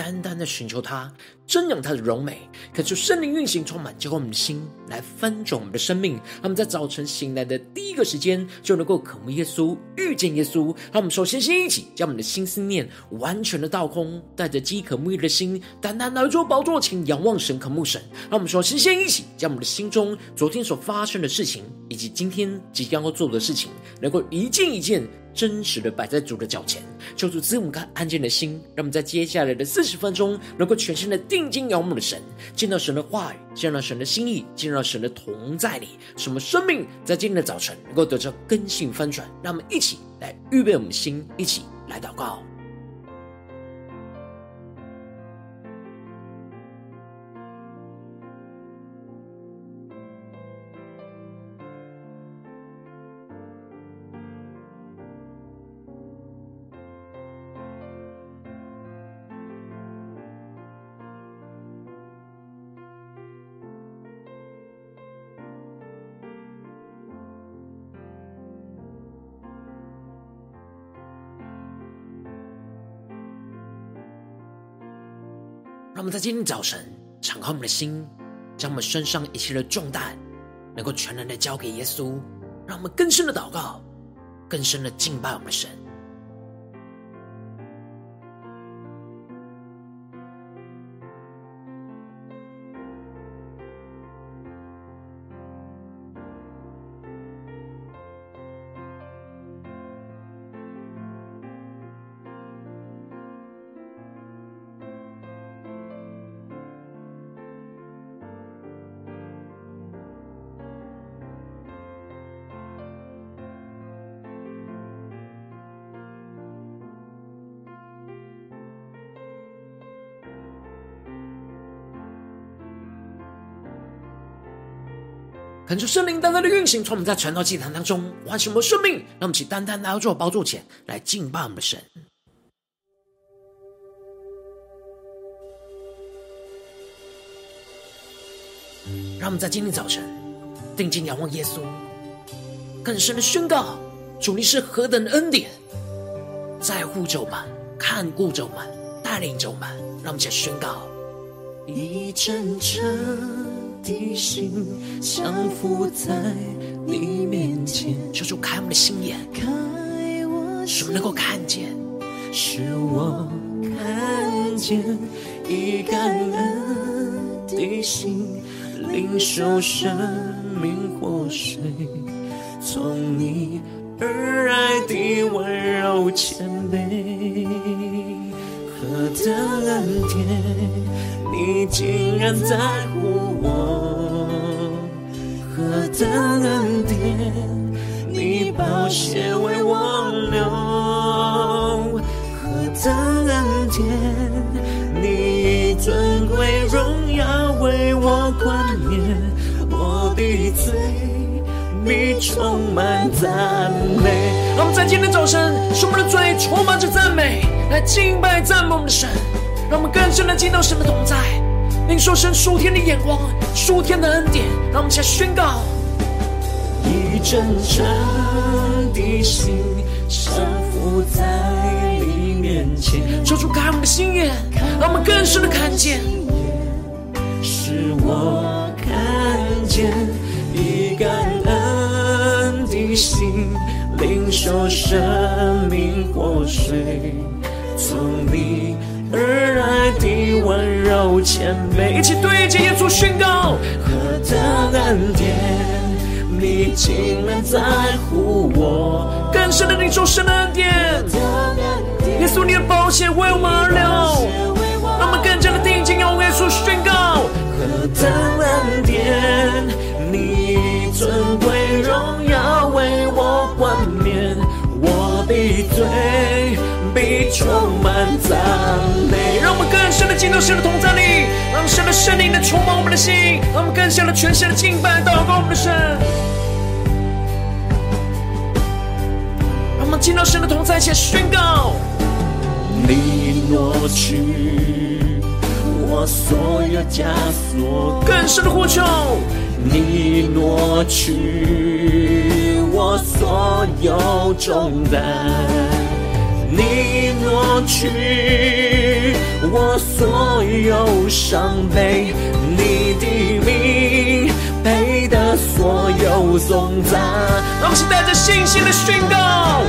单单的寻求他，瞻仰他的荣美，恳求圣灵运行，充满浇灌我们的心，来翻转我们的生命。让我们在早晨醒来的第一个时间，就能够渴慕耶稣，遇见耶稣。让我们首先先一起将我们的心思念完全的倒空，带着饥渴沐浴的心，单单来到宝座前仰望神，渴慕神。让我们首先先一起将我们的心中昨天所发生的事情，以及今天即将要做的事情，能够一件一件。真实的摆在主的脚前，求主赐我们看安静的心，让我们在接下来的四十分钟，能够全心的定睛仰望的神，见到神的话语，见到神的心意，见到神的同在里，什么生命在今天的早晨能够得到根性翻转。让我们一起来预备我们的心，一起来祷告。让我们在今天早晨敞开我们的心，将我们身上一切的重担，能够全然的交给耶稣，让我们更深的祷告，更深的敬拜我们的神。恳求圣灵单单的运行，从我们在传道祭坛当中唤醒我们的生命，让我们起单单来到主宝座前来敬拜我们的神。让我们在今天早晨定睛仰望耶稣，更深的宣告：主你是何等的恩典，在乎着我们，看顾着我们，带领着我们。让我们起宣告：一阵阵。的心降服在你面前，求主开我们的心眼，开我使我们能够看见，使我看见以感恩的心领受生命活水，从你而来的温柔谦卑，何等恩典。你竟然在乎，的恩典！你宝血为我流，何等恩典！你尊贵荣耀为我冠冕，我的罪必充满赞美。让我们在今天早晨，使我们的嘴充满着赞美，来敬拜赞美我们的神。让我们更深的见到神的同在，领受神属天的眼光、属天的恩典。让我们一起来宣告：真诚的心降服在你面前，说出开我们的心眼，让我们更深的看见，是我看见以感恩的心领受生命活水，从你。而来的温柔谦卑，一起对着耶稣宣告：何等恩典，你竟然在乎我。更深的领受神的恩典，耶稣你的宝血为我们而流，让我们更加的定睛仰望耶稣宣告：何等恩典，你尊贵荣耀为我冠冕，我必罪。必充满赞美，让我们更深的进入神的同在里，让神的圣灵的充满我们的心，让我们更加的全心的敬拜祷告我们的神。进到神的同在前宣告：你挪去我所有枷锁，更深的呼求。你挪去我所有重担，你挪去我所有伤悲，你的名所有颂赞。让我们是带着信心的宣告：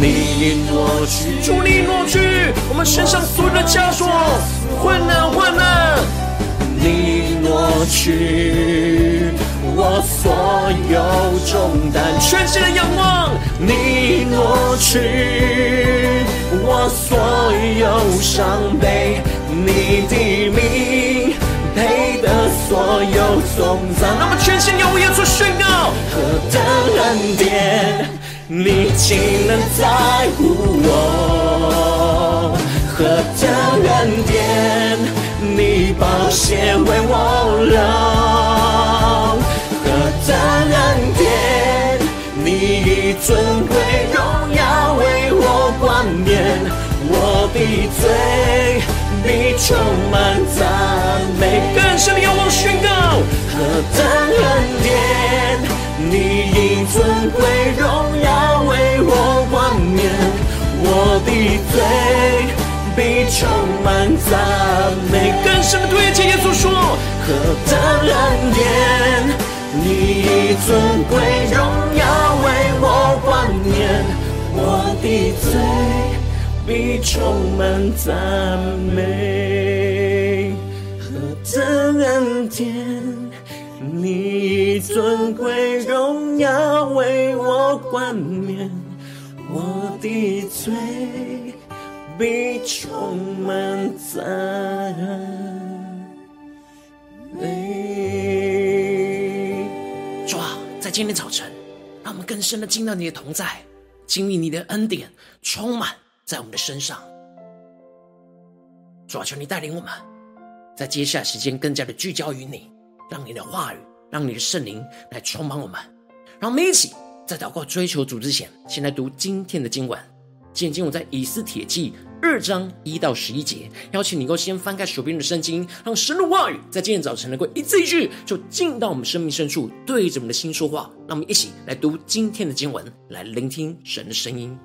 你挪去，主你挪去我们身上所有的枷锁，困难，困难。你挪去。我所有重担，全新的仰望。你挪去。我所有伤悲，你的名所有颂赞。那么全心仰望耶稣宣告：何等恩典，你竟能在乎我？何等恩典。你宝血为我流，何等恩典！你以尊贵荣耀为我冠冕，我的嘴必充满赞美。更深的仰望宣告：何等恩典！你以尊贵荣耀为我冠冕，我的嘴。必充满赞美，更深的对接耶稣说：何等恩典！你以尊贵荣耀为我冠冕，我的嘴必充满赞美。何等恩典！你尊贵荣耀为我冠冕，我的嘴。必充满赞美。主啊，在今天早晨，让我们更深的进到你的同在，经历你的恩典，充满在我们的身上。主啊，求你带领我们，在接下来时间更加的聚焦于你，让你的话语，让你的圣灵来充满我们。让我们一起在祷告追求主之前，先来读今天的经文。今天经文在以斯帖记二章一到十一节，邀请你能够先翻开手边的圣经，让神的话语在今天早晨能够一字一句就进到我们生命深处，对着我们的心说话。让我们一起来读今天的经文，来聆听神的声音。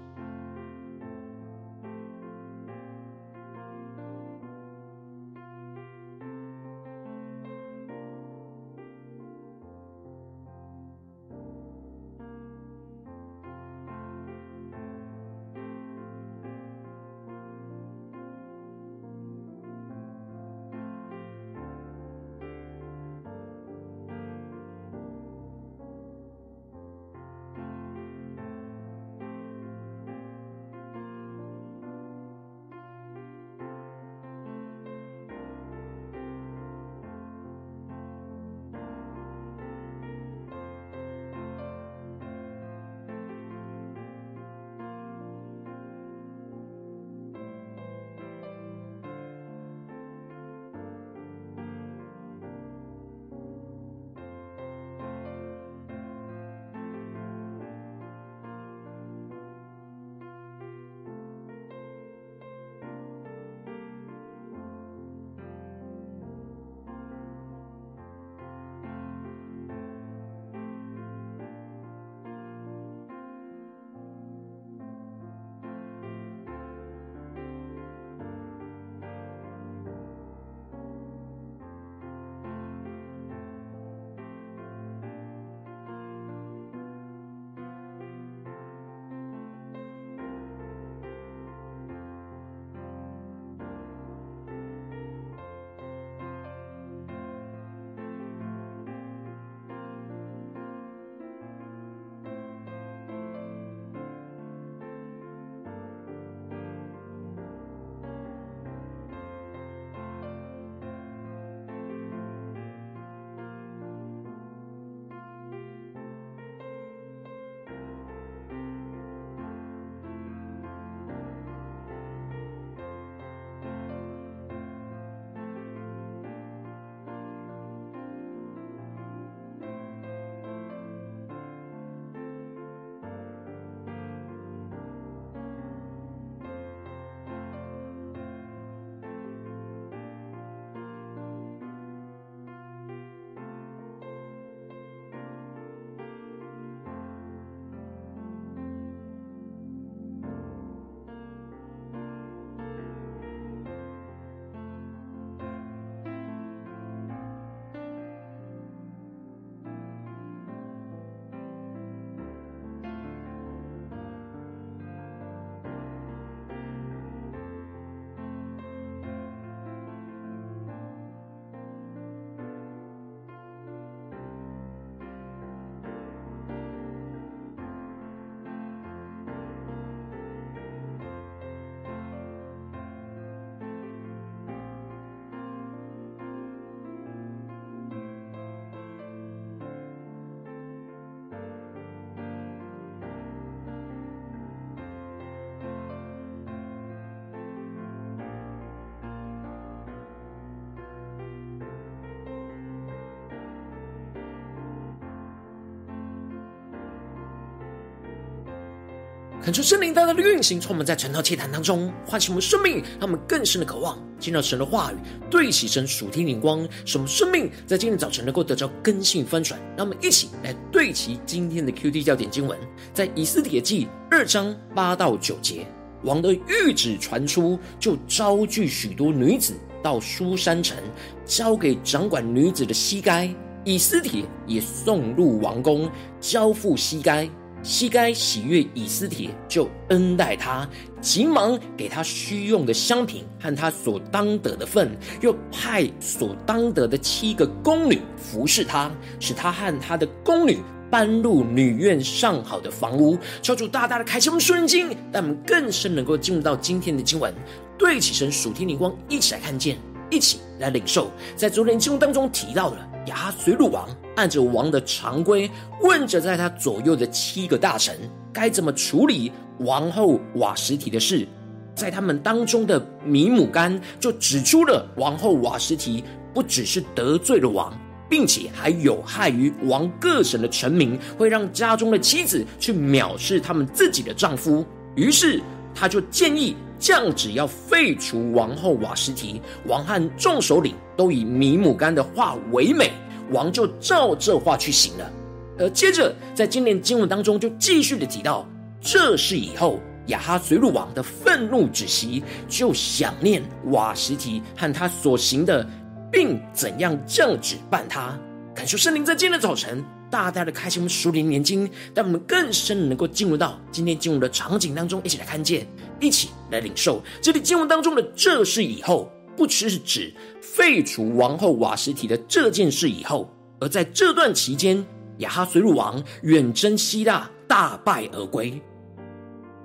恳求圣灵大大的运行，充满在晨祷祭坛当中，唤醒我们生命，让我们更深的渴望见到神的话语，对齐神属天灵光，使我们生命在今天早晨能够得到更新翻转。让我们一起来对齐今天的 QD 焦点经文，在以斯帖记二章八到九节，王的谕旨传出，就招聚许多女子到书珊城，交给掌管女子的西该，以斯帖也送入王宫，交付西该。西该喜悦以斯帖，就恩待他，急忙给他需用的香品和他所当得的份，又派所当得的七个宫女服侍他，使他和他的宫女搬入女院上好的房屋。求主大大的开启我们属灵经，让我们更深能够进入到今天的经文，对起神属天灵光，一起来看见，一起来领受。在昨天经文当中提到了亚随鲁王。按着王的常规，问着在他左右的七个大臣该怎么处理王后瓦什提的事，在他们当中的米姆干就指出了王后瓦什提不只是得罪了王，并且还有害于王各省的臣民，会让家中的妻子去藐视他们自己的丈夫。于是他就建议降旨要废除王后瓦实提。王和众首领都以米姆干的话为美。王就照这话去行了，而接着在今年经文当中就继续的提到，这事以后亚哈随鲁王的愤怒止息，就想念瓦实提和他所行的，并怎样降旨办他。感谢圣灵在今天的早晨大大的开启我们属灵眼睛，让我们更深的能够进入到今天经文的场景当中，一起来看见，一起来领受这里经文当中的这事以后。不只是指废除王后瓦实提的这件事以后，而在这段期间，亚哈随鲁王远征希腊，大败而归。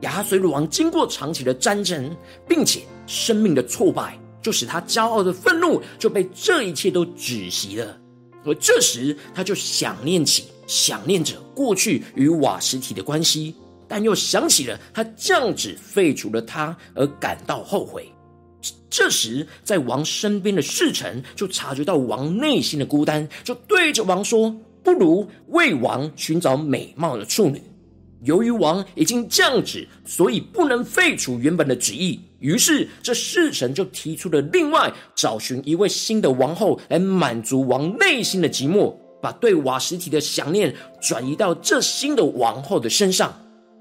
亚哈随鲁王经过长期的战争，并且生命的挫败，就使他骄傲的愤怒就被这一切都止息了。而这时，他就想念起、想念着过去与瓦实提的关系，但又想起了他降旨废除了他，而感到后悔。这时，在王身边的侍臣就察觉到王内心的孤单，就对着王说：“不如为王寻找美貌的处女。”由于王已经降旨，所以不能废除原本的旨意。于是，这侍臣就提出了另外找寻一位新的王后，来满足王内心的寂寞，把对瓦实提的想念转移到这新的王后的身上。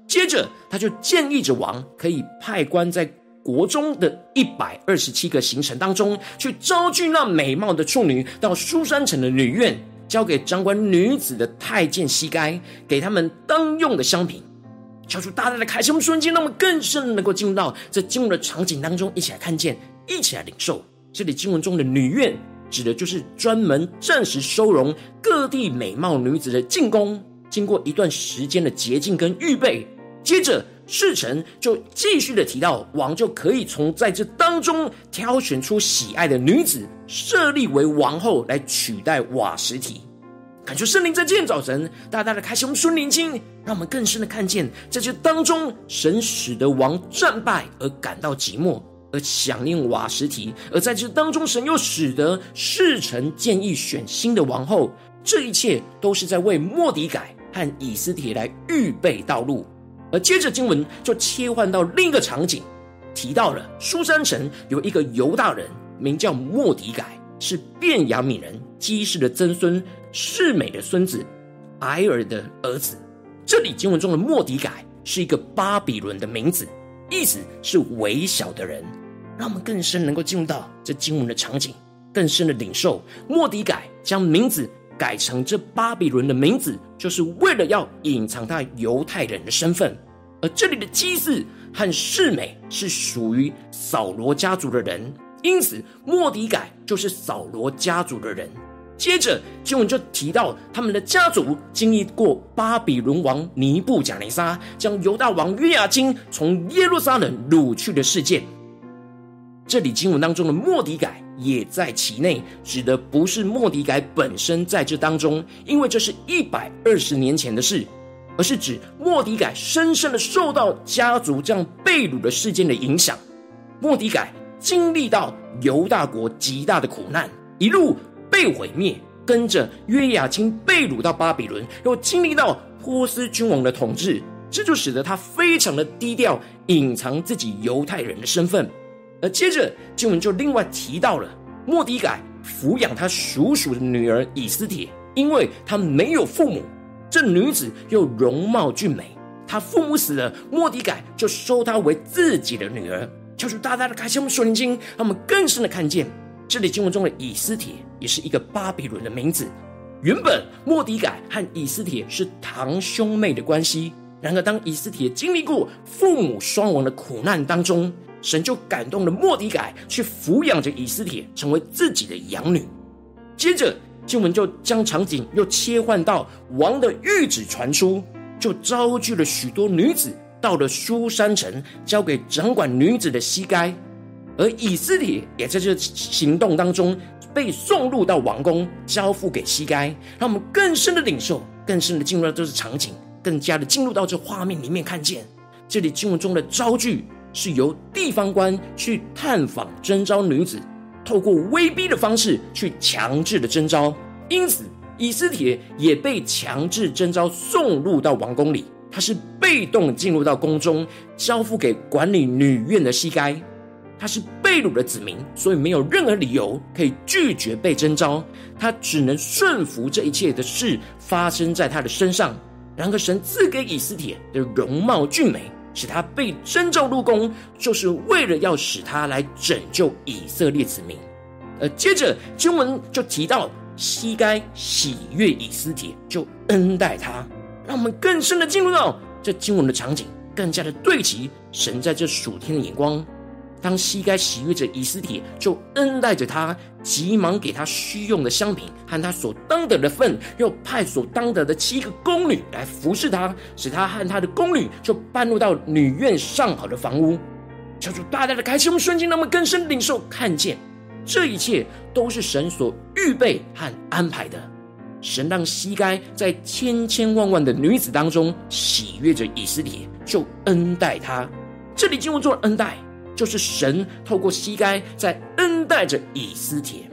接着，他就建议着王可以派官在。国中的一百二十七个行程当中，去招聚那美貌的处女到苏珊城的女院，交给掌管女子的太监西该，给他们当用的香品。求主大大的开启我们瞬间，让我们更深能够进入到这经文的场景当中，一起来看见，一起来领受。这里经文中的女院，指的就是专门暂时收容各地美貌女子的进宫，经过一段时间的洁净跟预备，接着。侍臣就继续的提到，王就可以从在这当中挑选出喜爱的女子，设立为王后来取代瓦实提。感谢圣灵在今天早晨大大的开启我们属灵经，让我们更深的看见，在这当中，神使得王战败而感到寂寞，而想念瓦实提；而在这当中，神又使得世臣建议选新的王后。这一切都是在为莫迪改和以斯帖来预备道路。而接着经文就切换到另一个场景，提到了苏珊城有一个犹大人，名叫莫迪改，是便雅悯人基士的曾孙，示美的孙子，埃尔的儿子。这里经文中的莫迪改是一个巴比伦的名字，意思是微小的人。让我们更深能够进入到这经文的场景，更深的领受莫迪改将名字。改成这巴比伦的名字，就是为了要隐藏他犹太人的身份。而这里的基士和示美是属于扫罗家族的人，因此莫迪改就是扫罗家族的人。接着经文就提到他们的家族经历过巴比伦王尼布贾尼撒将犹大王约雅斤从耶路撒冷掳去的事件。这里经文当中的莫迪改也在其内，指的不是莫迪改本身在这当中，因为这是一百二十年前的事，而是指莫迪改深深的受到家族这样被掳的事件的影响。莫迪改经历到犹大国极大的苦难，一路被毁灭，跟着约雅斤被掳到巴比伦，又经历到波斯君王的统治，这就使得他非常的低调，隐藏自己犹太人的身份。而接着经文就另外提到了莫底改抚养他叔叔的女儿以斯帖，因为他没有父母，这女子又容貌俊美，他父母死了，莫底改就收她为自己的女儿。求主大大的开启我们属灵经，让我们更深的看见这里经文中的以斯帖也是一个巴比伦的名字。原本莫底改和以斯帖是堂兄妹的关系，然而当以斯帖经历过父母双亡的苦难当中，神就感动了莫底改去抚养着以斯帖，成为自己的养女。接着经文就将场景又切换到王的谕旨传出，就召聚了许多女子到了苏珊城，交给掌管女子的西该，而以斯帖也在这行动当中。被送入到王宫，交付给西该，让我们更深的领受，更深的进入到这个场景，更加的进入到这画面里面，看见这里经文中的招聚是由地方官去探访征召女子，透过威逼的方式去强制的征召，因此以斯帖也被强制征召送入到王宫里，他是被动进入到宫中，交付给管理女院的西该。他是被掳的子民，所以没有任何理由可以拒绝被征召，他只能顺服这一切的事发生在他的身上。然而，神赐给以斯帖的容貌俊美，使他被征召入宫，就是为了要使他来拯救以色列子民。而接着经文就提到，西该喜悦以斯帖，就恩待他，让我们更深的进入到这经文的场景，更加的对齐神在这属天的眼光。当西该喜悦着以斯帖，就恩待着他，急忙给他需用的香品和他所当得的份，又派所当得的七个宫女来服侍他，使他和他的宫女就搬入到女院上好的房屋。求主大大的开启我们瞬间，让我们更深领受看见，这一切都是神所预备和安排的。神让西该在千千万万的女子当中喜悦着以斯帖，就恩待他。这里经文做了恩待。就是神透过膝盖在恩待着以斯帖。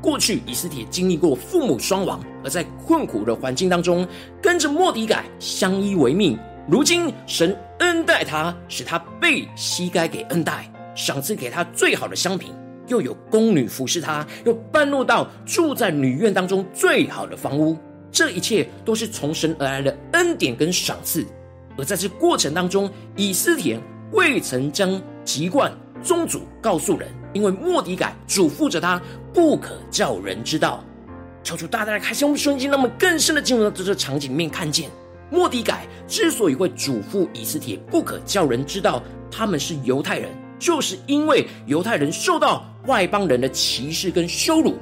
过去以斯帖经历过父母双亡，而在困苦的环境当中，跟着莫底改相依为命。如今神恩待他，使他被膝盖给恩待，赏赐给他最好的香品，又有宫女服侍他，又搬入到住在女院当中最好的房屋。这一切都是从神而来的恩典跟赏赐。而在这过程当中，以斯帖。未曾将籍贯宗族告诉人，因为莫迪改嘱咐着他，不可叫人知道。求主大大的开心我们瞬间，让我们更深的进入到这个场景面，看见莫迪改之所以会嘱咐以斯帖不可叫人知道他们是犹太人，就是因为犹太人受到外邦人的歧视跟羞辱，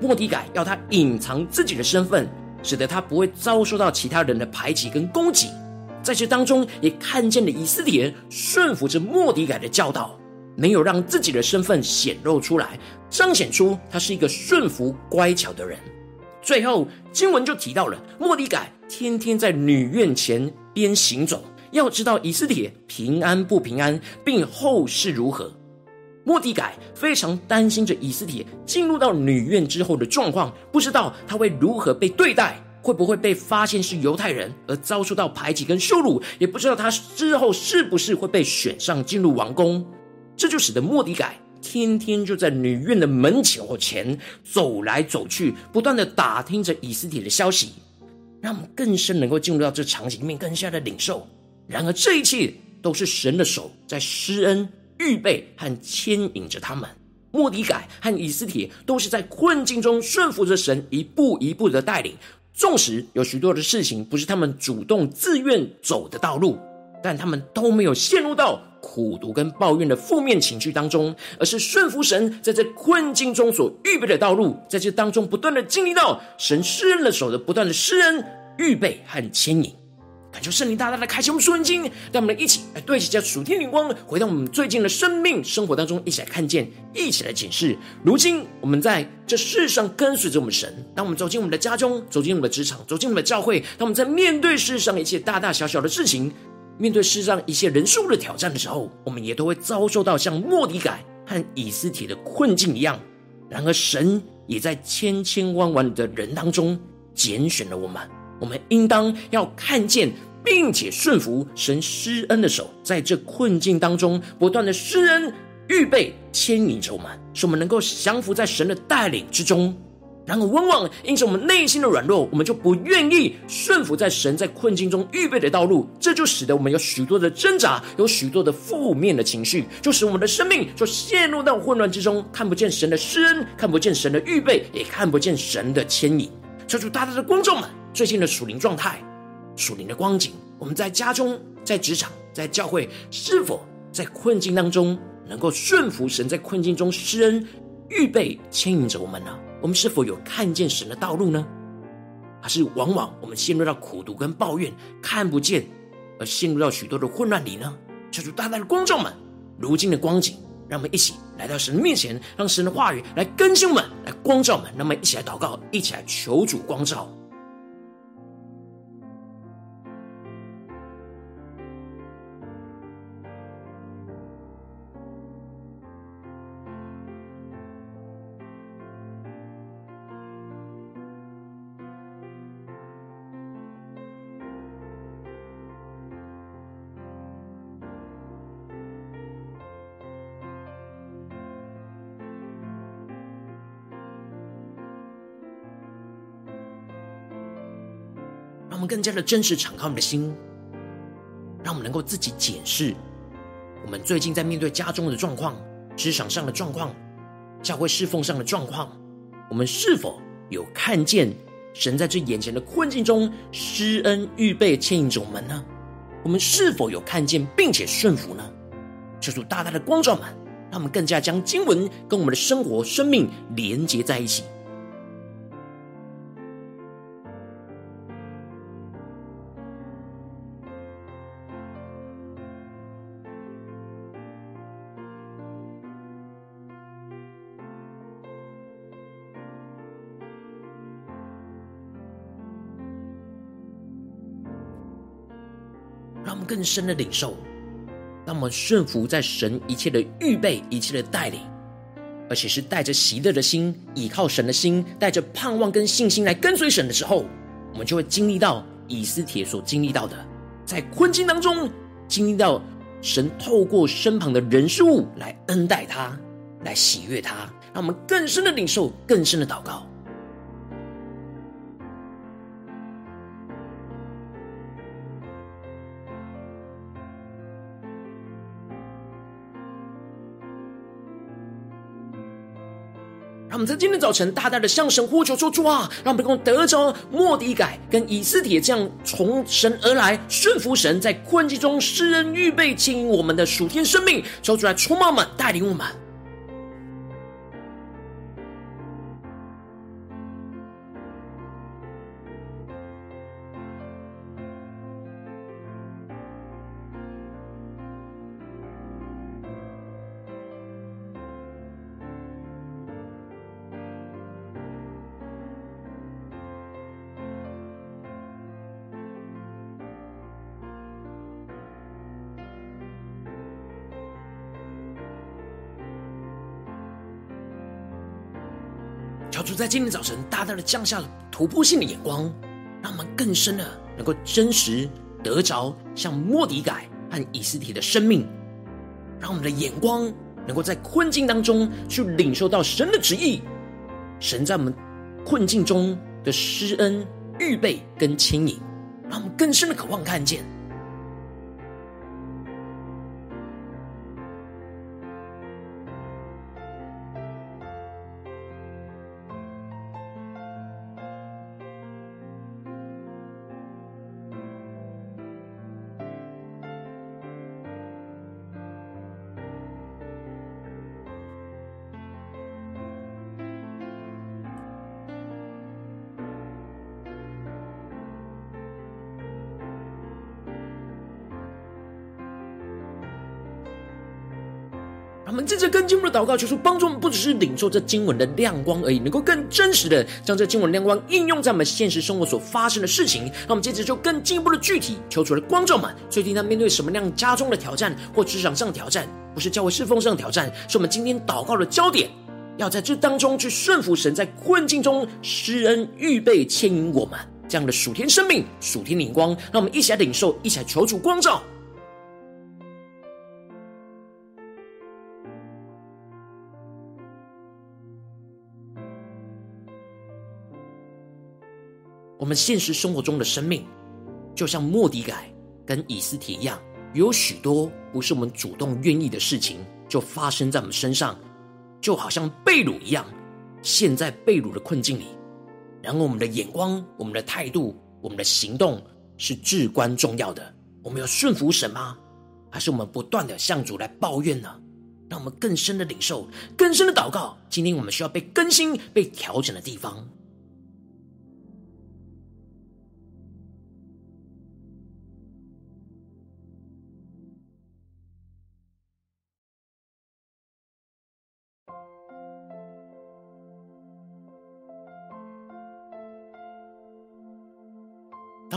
莫迪改要他隐藏自己的身份，使得他不会遭受到其他人的排挤跟攻击。在这当中，也看见了以斯帖顺服着莫迪改的教导，没有让自己的身份显露出来，彰显出他是一个顺服乖巧的人。最后，经文就提到了莫迪改天天在女院前边行走，要知道以斯帖平安不平安，并后事如何。莫迪改非常担心着以斯帖进入到女院之后的状况，不知道他会如何被对待。会不会被发现是犹太人而遭受到排挤跟羞辱？也不知道他之后是不是会被选上进入王宫。这就使得莫迪改天天就在女院的门前或前走来走去，不断的打听着以斯帖的消息，让我们更深能够进入到这场景里面，更加的领受。然而这一切都是神的手在施恩、预备和牵引着他们。莫迪改和以斯帖都是在困境中顺服着神，一步一步的带领。纵使有许多的事情不是他们主动自愿走的道路，但他们都没有陷入到苦读跟抱怨的负面情绪当中，而是顺服神在这困境中所预备的道路，在这当中不断的经历到神施恩的手的不断的施恩、预备和牵引。感谢圣灵大大的开启我们属灵经，让我们一起来对齐这属天灵光，回到我们最近的生命生活当中，一起来看见，一起来检视。如今我们在这世上跟随着我们神，当我们走进我们的家中，走进我们的职场，走进我们的教会，当我们在面对世上一切大大小小的事情，面对世上一切人数的挑战的时候，我们也都会遭受到像莫迪改和以斯帖的困境一样。然而神也在千千万万的人当中拣选了我们。我们应当要看见，并且顺服神施恩的手，在这困境当中不断的施恩，预备牵引着我们，使我们能够降服在神的带领之中。然而，往往因着我们内心的软弱，我们就不愿意顺服在神在困境中预备的道路，这就使得我们有许多的挣扎，有许多的负面的情绪，就使我们的生命就陷入到混乱之中，看不见神的施恩，看不见神的预备，也看不见神的牵引。求主大大的观众们，最近的属灵状态、属灵的光景，我们在家中、在职场、在教会，是否在困境当中能够顺服神在困境中施恩、预备牵引着我们呢？我们是否有看见神的道路呢？还是往往我们陷入到苦毒跟抱怨，看不见，而陷入到许多的混乱里呢？求主大大的光照们，如今的光景，让我们一起来到神的面前，让神的话语来更新我们，来光照我们。那么一起来祷告，一起来求主光照。我们更加的真实敞开我们的心，让我们能够自己检视我们最近在面对家中的状况、职场上的状况、教会侍奉上的状况，我们是否有看见神在这眼前的困境中施恩预备牵引着我们呢？我们是否有看见并且顺服呢？求主大大的光照们，让我们更加将经文跟我们的生活、生命连接在一起。更深的领受，当我们顺服在神一切的预备、一切的带领，而且是带着喜乐的心、倚靠神的心、带着盼望跟信心来跟随神的时候，我们就会经历到以斯帖所经历到的，在困境当中经历到神透过身旁的人事物来恩待他、来喜悦他，让我们更深的领受、更深的祷告。我们在今天早晨大大的向神呼求说：“主啊，让我们能够得着莫迪改跟以斯帖这样从神而来顺服神，在困境中施恩预备经营我们的属天生命，求主来充满我们，带领我们。”在今天早晨大大的降下了突破性的眼光，让我们更深的能够真实得着像末底改和以斯帖的生命，让我们的眼光能够在困境当中去领受到神的旨意，神在我们困境中的施恩、预备跟牵引，让我们更深的渴望看见。进一步的祷告，求主帮助我们，不只是领受这经文的亮光而已，能够更真实的将这经文亮光应用在我们现实生活所发生的事情。那我们接着就更进一步的具体，求主的光照们，最近他面对什么样家中的挑战或职场上的挑战，不是教会侍奉上的挑战，是我们今天祷告的焦点，要在这当中去顺服神，在困境中施恩预备牵引我们。这样的属天生命、属天灵光，让我们一起来领受，一起来求主光照。我们现实生活中的生命，就像末底改跟以斯帖一样，有许多不是我们主动愿意的事情，就发生在我们身上，就好像被掳一样，陷在被掳的困境里。然后，我们的眼光、我们的态度、我们的行动是至关重要的。我们要顺服神吗？还是我们不断的向主来抱怨呢？让我们更深的领受、更深的祷告。今天我们需要被更新、被调整的地方。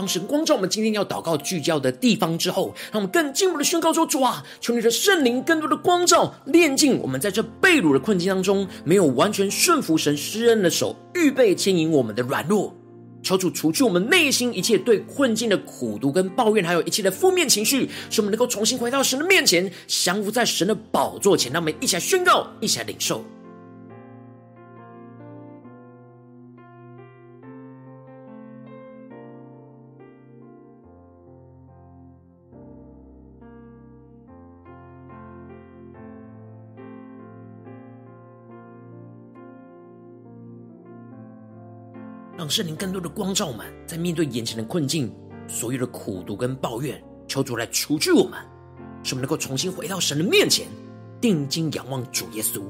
当神光照我们今天要祷告聚焦的地方之后，让我们更进一步的宣告说：“主啊，求你的圣灵更多的光照，炼净我们在这被掳的困境当中，没有完全顺服神施恩的手，预备牵引我们的软弱。求主除去我们内心一切对困境的苦毒跟抱怨，还有一切的负面情绪，使我们能够重新回到神的面前，降服在神的宝座前。让我们一起来宣告，一起来领受。”让圣灵更多的光照我们，在面对眼前的困境，所有的苦毒跟抱怨，求主来除去我们，使我们能够重新回到神的面前，定睛仰望主耶稣。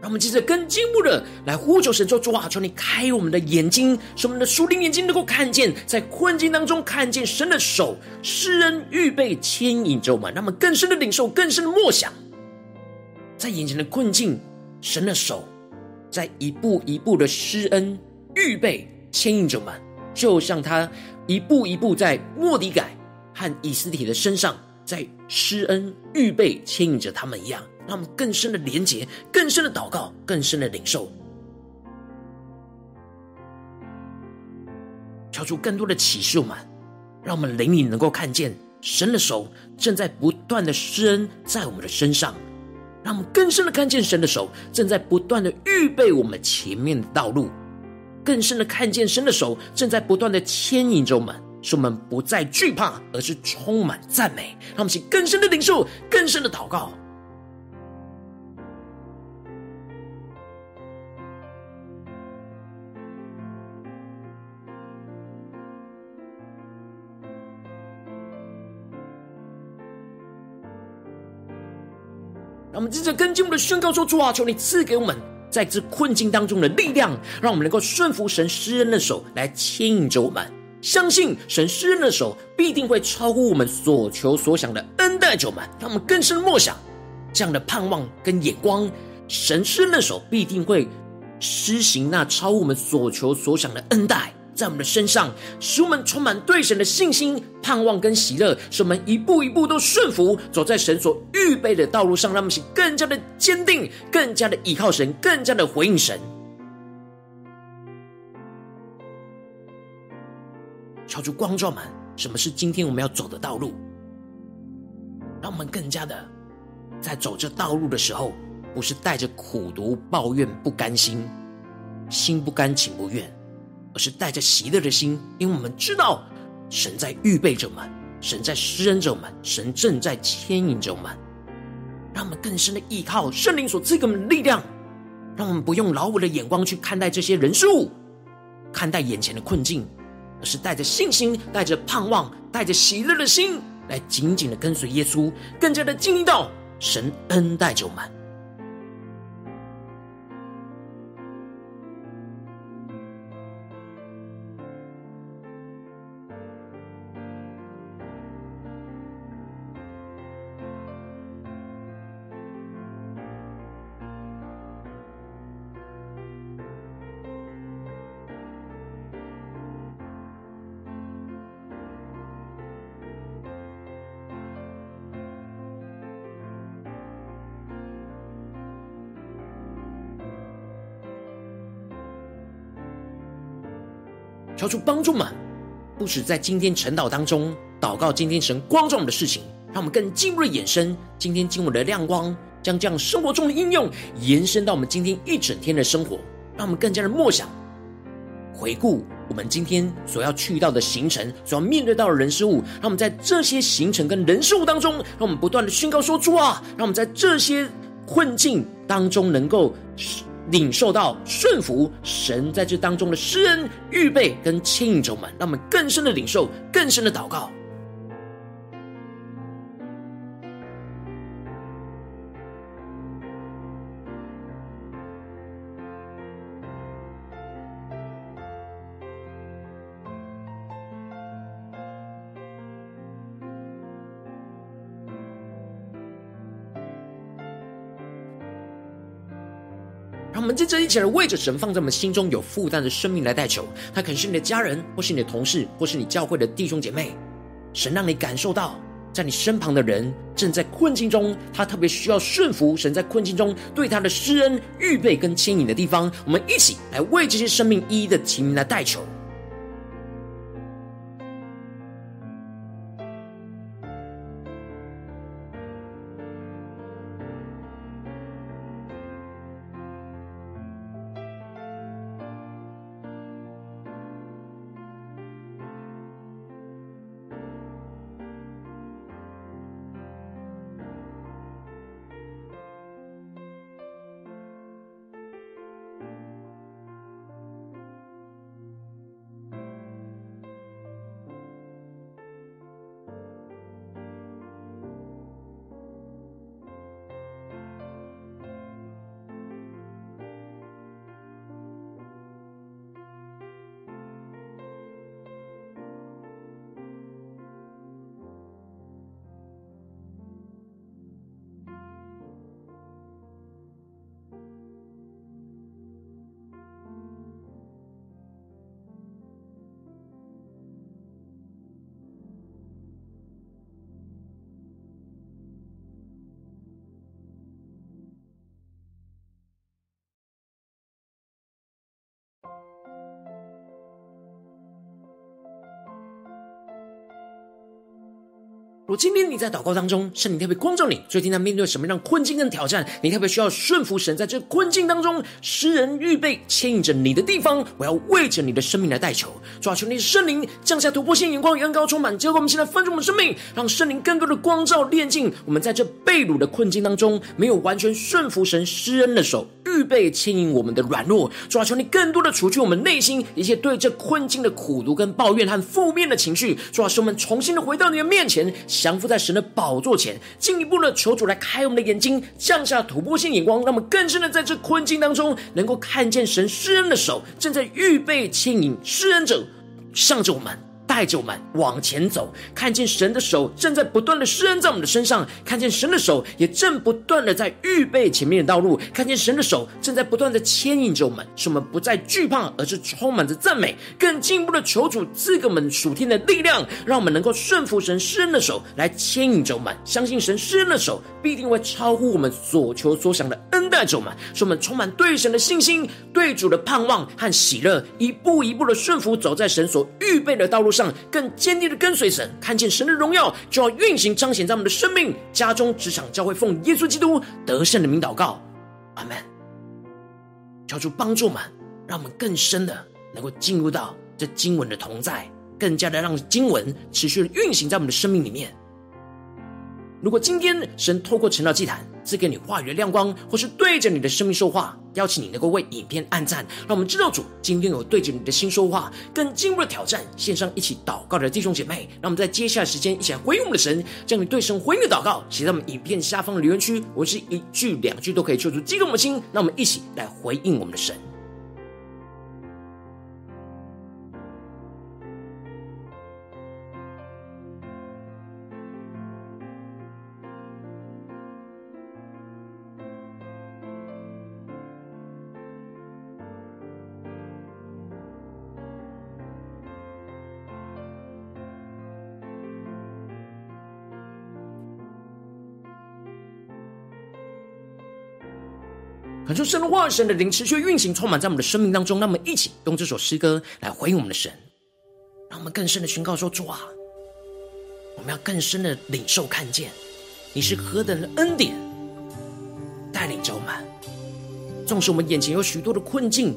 让我们接着更进一步的来呼求神说：主啊，求你开我们的眼睛，使我们的属灵眼睛能够看见，在困境当中看见神的手施恩预备牵引着我们，让我们更深的领受，更深的默想，在眼前的困境，神的手。在一步一步的施恩、预备、牵引着我们，就像他一步一步在莫迪改和以斯帖的身上，在施恩、预备、牵引着他们一样，让我们更深的连结、更深的祷告、更深的领受，敲出更多的启示我们，让我们灵里能够看见神的手正在不断的施恩在我们的身上。让我们更深的看见神的手正在不断的预备我们前面的道路，更深的看见神的手正在不断的牵引着我们，使我们不再惧怕，而是充满赞美。让我们去更深的领受，更深的祷告。我们接着跟进我们的宣告说：主啊，求你赐给我们在这困境当中的力量，让我们能够顺服神施恩的手来牵引着我们。相信神施恩的手必定会超乎我们所求所想的恩待着我们。让我们更深默想这样的盼望跟眼光，神施恩的手必定会施行那超乎我们所求所想的恩待。在我们的身上，使我们充满对神的信心、盼望跟喜乐，使我们一步一步都顺服，走在神所预备的道路上，让我们更加的坚定，更加的依靠神，更加的回应神。求主光照们，什么是今天我们要走的道路？让我们更加的在走这道路的时候，不是带着苦读、抱怨、不甘心，心不甘情不愿。是带着喜乐的心，因为我们知道神在预备着我们，神在施恩着我们，神正在牵引着我们，让我们更深的依靠圣灵所赐给我们的力量，让我们不用老我的眼光去看待这些人事物，看待眼前的困境，而是带着信心、带着盼望、带着喜乐的心，来紧紧的跟随耶稣，更加的经历到神恩待着我们。求主帮助们，不止在今天晨祷当中祷告，今天神光照我们的事情，让我们更进一步的延伸今天经文的亮光，将这样生活中的应用延伸到我们今天一整天的生活，让我们更加的默想、回顾我们今天所要去到的行程，所要面对到的人事物，让我们在这些行程跟人事物当中，让我们不断的宣告说：出啊，让我们在这些困境当中能够。领受到顺服神在这当中的施恩、预备跟牵引着我们，让我们更深的领受、更深的祷告。我们在这一起来为着神放在我们心中有负担的生命来代求，他可能是你的家人，或是你的同事，或是你教会的弟兄姐妹。神让你感受到，在你身旁的人正在困境中，他特别需要顺服神在困境中对他的施恩、预备跟牵引的地方。我们一起来为这些生命一一的提名来代求。如今天你在祷告当中，圣灵特别光照你，最近在面对什么样困境跟挑战？你特别需要顺服神，在这困境当中，施恩预备牵引着你的地方，我要为着你的生命来代求。主啊，求你的圣灵降下突破性眼光，远高充满，结果我们现在分盛我们生命，让圣灵更多的光照炼净我们，在这被掳的困境当中，没有完全顺服神施恩的手，预备牵引我们的软弱。主啊，求你更多的除去我们内心一切对这困境的苦毒跟抱怨和负面的情绪。主啊，使我们重新的回到你的面前。降伏在神的宝座前，进一步的求主来开我们的眼睛，降下突破性眼光，让我们更深的在这困境当中，能够看见神施恩的手正在预备牵引施恩者，向着我们。带着我们往前走，看见神的手正在不断的施恩在我们的身上，看见神的手也正不断的在预备前面的道路，看见神的手正在不断的牵引着我们，使我们不再惧怕，而是充满着赞美，更进一步的求主赐给我们属天的力量，让我们能够顺服神施恩的手来牵引着我们，相信神施恩的手必定会超乎我们所求所想的恩待着我们，使我们充满对神的信心、对主的盼望和喜乐，一步一步的顺服走在神所预备的道路上。更坚定的跟随神，看见神的荣耀就要运行彰显在我们的生命、家中、职场、教会，奉耶稣基督得胜的名祷告，阿门。求主帮助我们，让我们更深的能够进入到这经文的同在，更加的让经文持续的运行在我们的生命里面。如果今天神透过晨祷祭坛赐给你话语的亮光，或是对着你的生命说话，邀请你能够为影片按赞，让我们知道主今天有对着你的心说话，更进一步的挑战线上一起祷告的弟兄姐妹，让我们在接下来时间一起来回应我们的神，将你对神回应的祷告写在我们影片下方的留言区，我是一句两句都可以说出激动我们的心，让我们一起来回应我们的神。感受神的话语，神的灵持续运行，充满在我们的生命当中。让我们一起用这首诗歌来回应我们的神。让我们更深的宣告说：主啊，我们要更深的领受看见，你是何等的恩典，带领着我们。纵使我们眼前有许多的困境，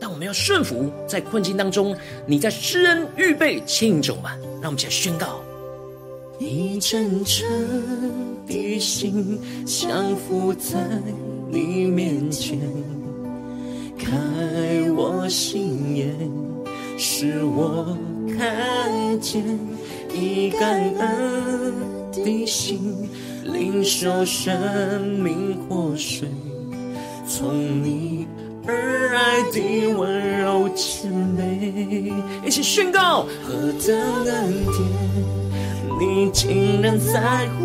但我们要顺服在困境当中，你在施恩预备牵引着我们。让我们一起来宣告。一阵阵的心降服在你面前，开我心眼，使我看见，以感恩的心领受生命活水，从你而来的温柔谦卑，一起宣告何等恩典。你竟然在乎，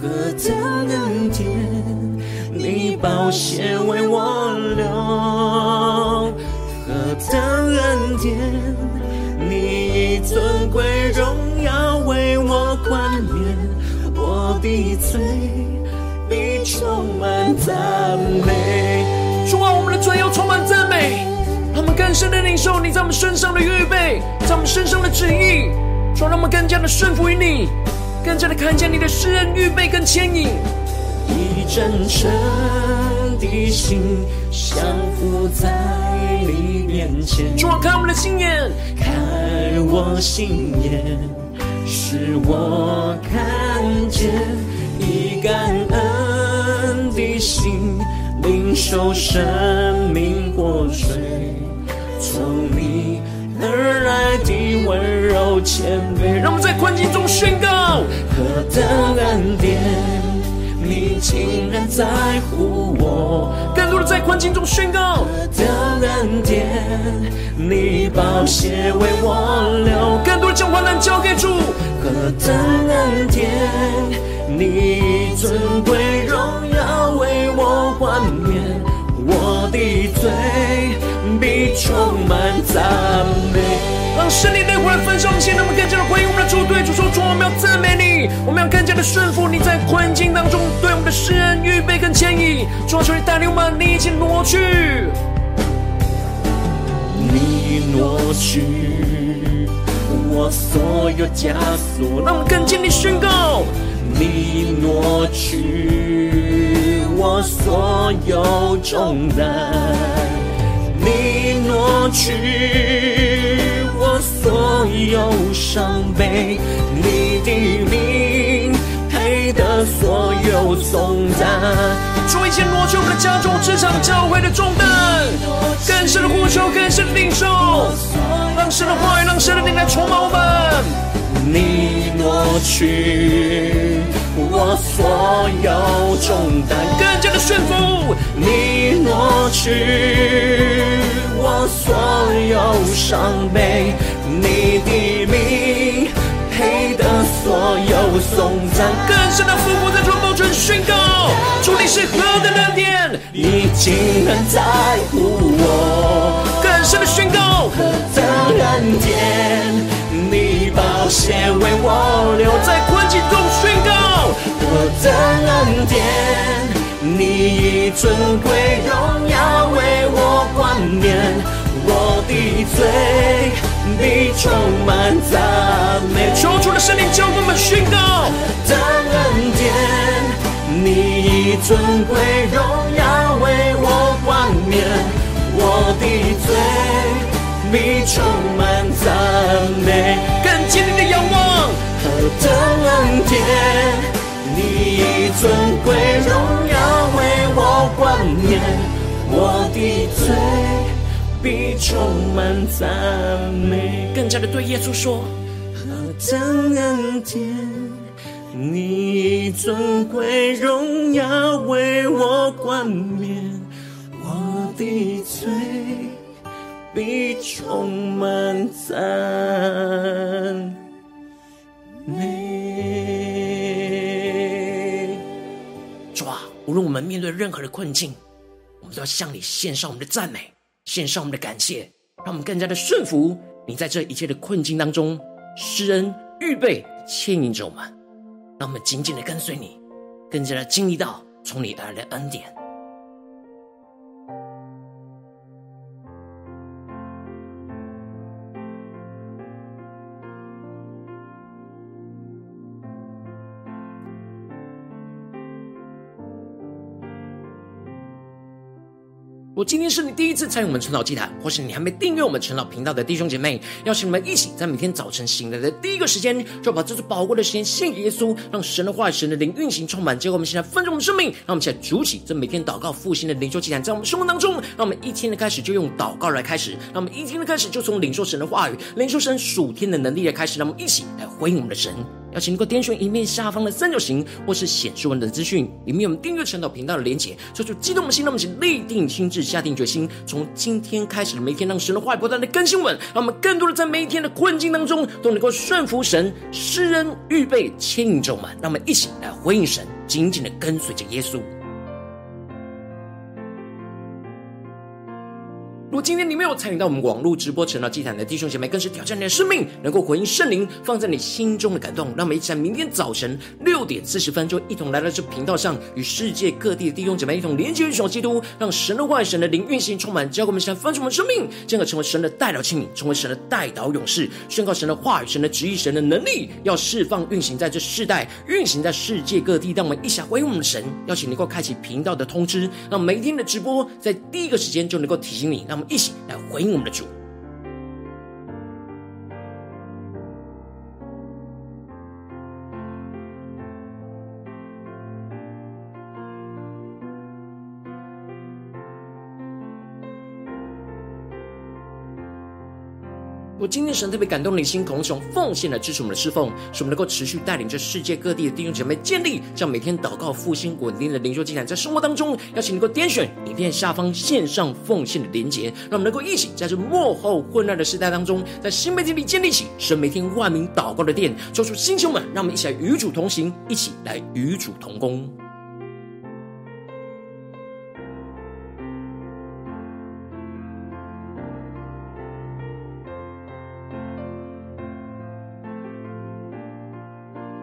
何等恩典！你宝血为我流，何等恩典！你以尊贵荣耀为我冠冕，我的嘴你充满赞美。主啊，我们的嘴要充满赞美。他们更深的领受你在我们身上的预备，在我们身上的旨意，说让我们更加的顺服于你，更加的看见你的施恩预备跟牵引。以真诚的心降伏在你面前，主啊，开我们的心眼，开我心眼，使我看见以感恩的心领受生命活水。从你而来的温柔谦卑，让我们在困境中宣告：何等恩典，你竟然在乎我；更多的在困境中宣告：何等恩典，你宝血为我流；更多的将患难交给主。何等恩典，你尊贵荣耀为我冠冕，我的罪。必充满赞美，让圣灵的火来焚烧我们心，让我们更加的回应我们的主，对主说：主，我们要赞美你，我们要更加的顺服你在困境当中对我们的施恩预备跟牵引。主啊，求你带领我们，你已经挪去，你挪去我所有枷锁，让我们更尽力宣告，你挪去我所有重担。你挪去我所有伤悲，你的名配得所有重担。主，以前挪去我们的家中、职场、教会的重担，更深的呼求，更深的领受，让神的话语，让神的灵来充满我们。你挪去我所有重担，更加的顺服。你挪去我所有伤悲，你的名配得所有颂赞。更深的俯伏在主宝座前宣告：主，你是何等恩典，你竟然在乎我。更深的宣告：何等恩典。你宝血为我流，在困境中宣告，何等恩典！你以尊贵荣耀为我冠冕，我的罪，你充满赞美。求主的圣灵将我们宣告，何等恩典！你以尊贵荣耀为我冠冕，我的罪。你充满赞美，更坚定的仰望。何等恩典，你以尊贵必充满赞美。更加的对耶稣说：何等恩典，你尊贵荣耀为我冠冕，我的嘴。必充满赞美。主啊，无论我们面对任何的困境，我们都要向你献上我们的赞美，献上我们的感谢，让我们更加的顺服你在这一切的困境当中施恩预备牵引着我们，让我们紧紧的跟随你，更加的经历到从你而来的恩典。果今天是你第一次参与我们晨祷祭坛，或是你还没订阅我们晨祷频道的弟兄姐妹，邀请你们一起在每天早晨醒来的第一个时间，就把这最宝贵的时间献给耶稣，让神的话语、神的灵运行充满。结果我们现在丰盛我们生命，让我们现在筑起这每天祷告复兴的灵修祭坛，在我们生活当中，让我们一天的开始就用祷告来开始，让我们一天的开始就从领受神的话语、领受神属天的能力来开始，让我们一起来回应我们的神。邀请能够点选影片下方的三角形，或是显示文的资讯，里面有我们订阅陈导频道的连结。说出激动的心，那么请立定心智，下定决心，从今天开始的每一天，让神的话语不断的更新我们，让我们更多的在每一天的困境当中，都能够顺服神，施恩预备牵引着我们，让我们一起来回应神，紧紧的跟随着耶稣。如果今天你没有参与到我们网络直播晨祷祭坛的弟兄姐妹，更是挑战你的生命，能够回应圣灵放在你心中的感动。让我们一起在明天早晨六点四十分，就一同来到这频道上，与世界各地的弟兄姐妹一同连接、与主基督，让神的话、神的灵运行充满，教给我们，现在翻出我们生命，进而成为神的代表器皿，成为神的代祷勇士，宣告神的话语、神的旨意、神的能力，要释放运行在这世代，运行在世界各地。让我们一起回应我们的神，邀请能够开启频道的通知，让每一天的直播在第一个时间就能够提醒你。让我们一起来回应我们的主。我今天神特别感动你的心，渴望从奉献来支持我们的侍奉，使我们能够持续带领着世界各地的弟兄姐妹建立这样每天祷告复兴稳定的灵修进展，在生活当中，邀请你能够点选影片下方线上奉献的连结，让我们能够一起在这幕后混乱的时代当中，在新媒体里建立起神每天万名祷告的殿，抽出弟兄们，让我们一起来与主同行，一起来与主同工。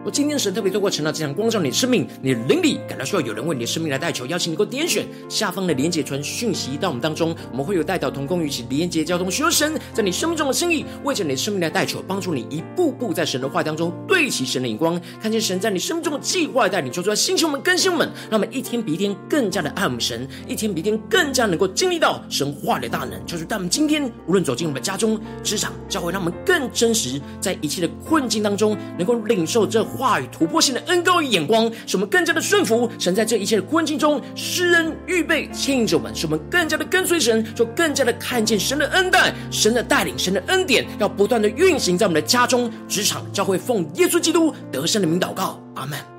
我今天神特别透过晨祷这样光照你的生命，你的灵里感到需要有人为你的生命来代求，邀请你给我点选下方的连结传讯息到我们当中，我们会有代祷同工与其连结交通，需要神在你生命中的心意，为着你的生命来代求，帮助你一步步在神的话当中对齐神的眼光，看见神在你生命中的计划带领，求主来兴起我们更新们，让我们一天比一天更加的爱我们神，一天比一天更加能够经历到神话的大能，就是带我们今天无论走进我们的家中、职场、教会，让我们更真实在一切的困境当中，能够领受这。话语突破性的恩膏与眼光，使我们更加的顺服神，在这一切的困境中施恩预备牵引着我们，使我们更加的跟随神，就更加的看见神的恩待、神的带领、神的恩典，要不断的运行在我们的家中、职场、教会，奉耶稣基督得胜的名祷告，阿门。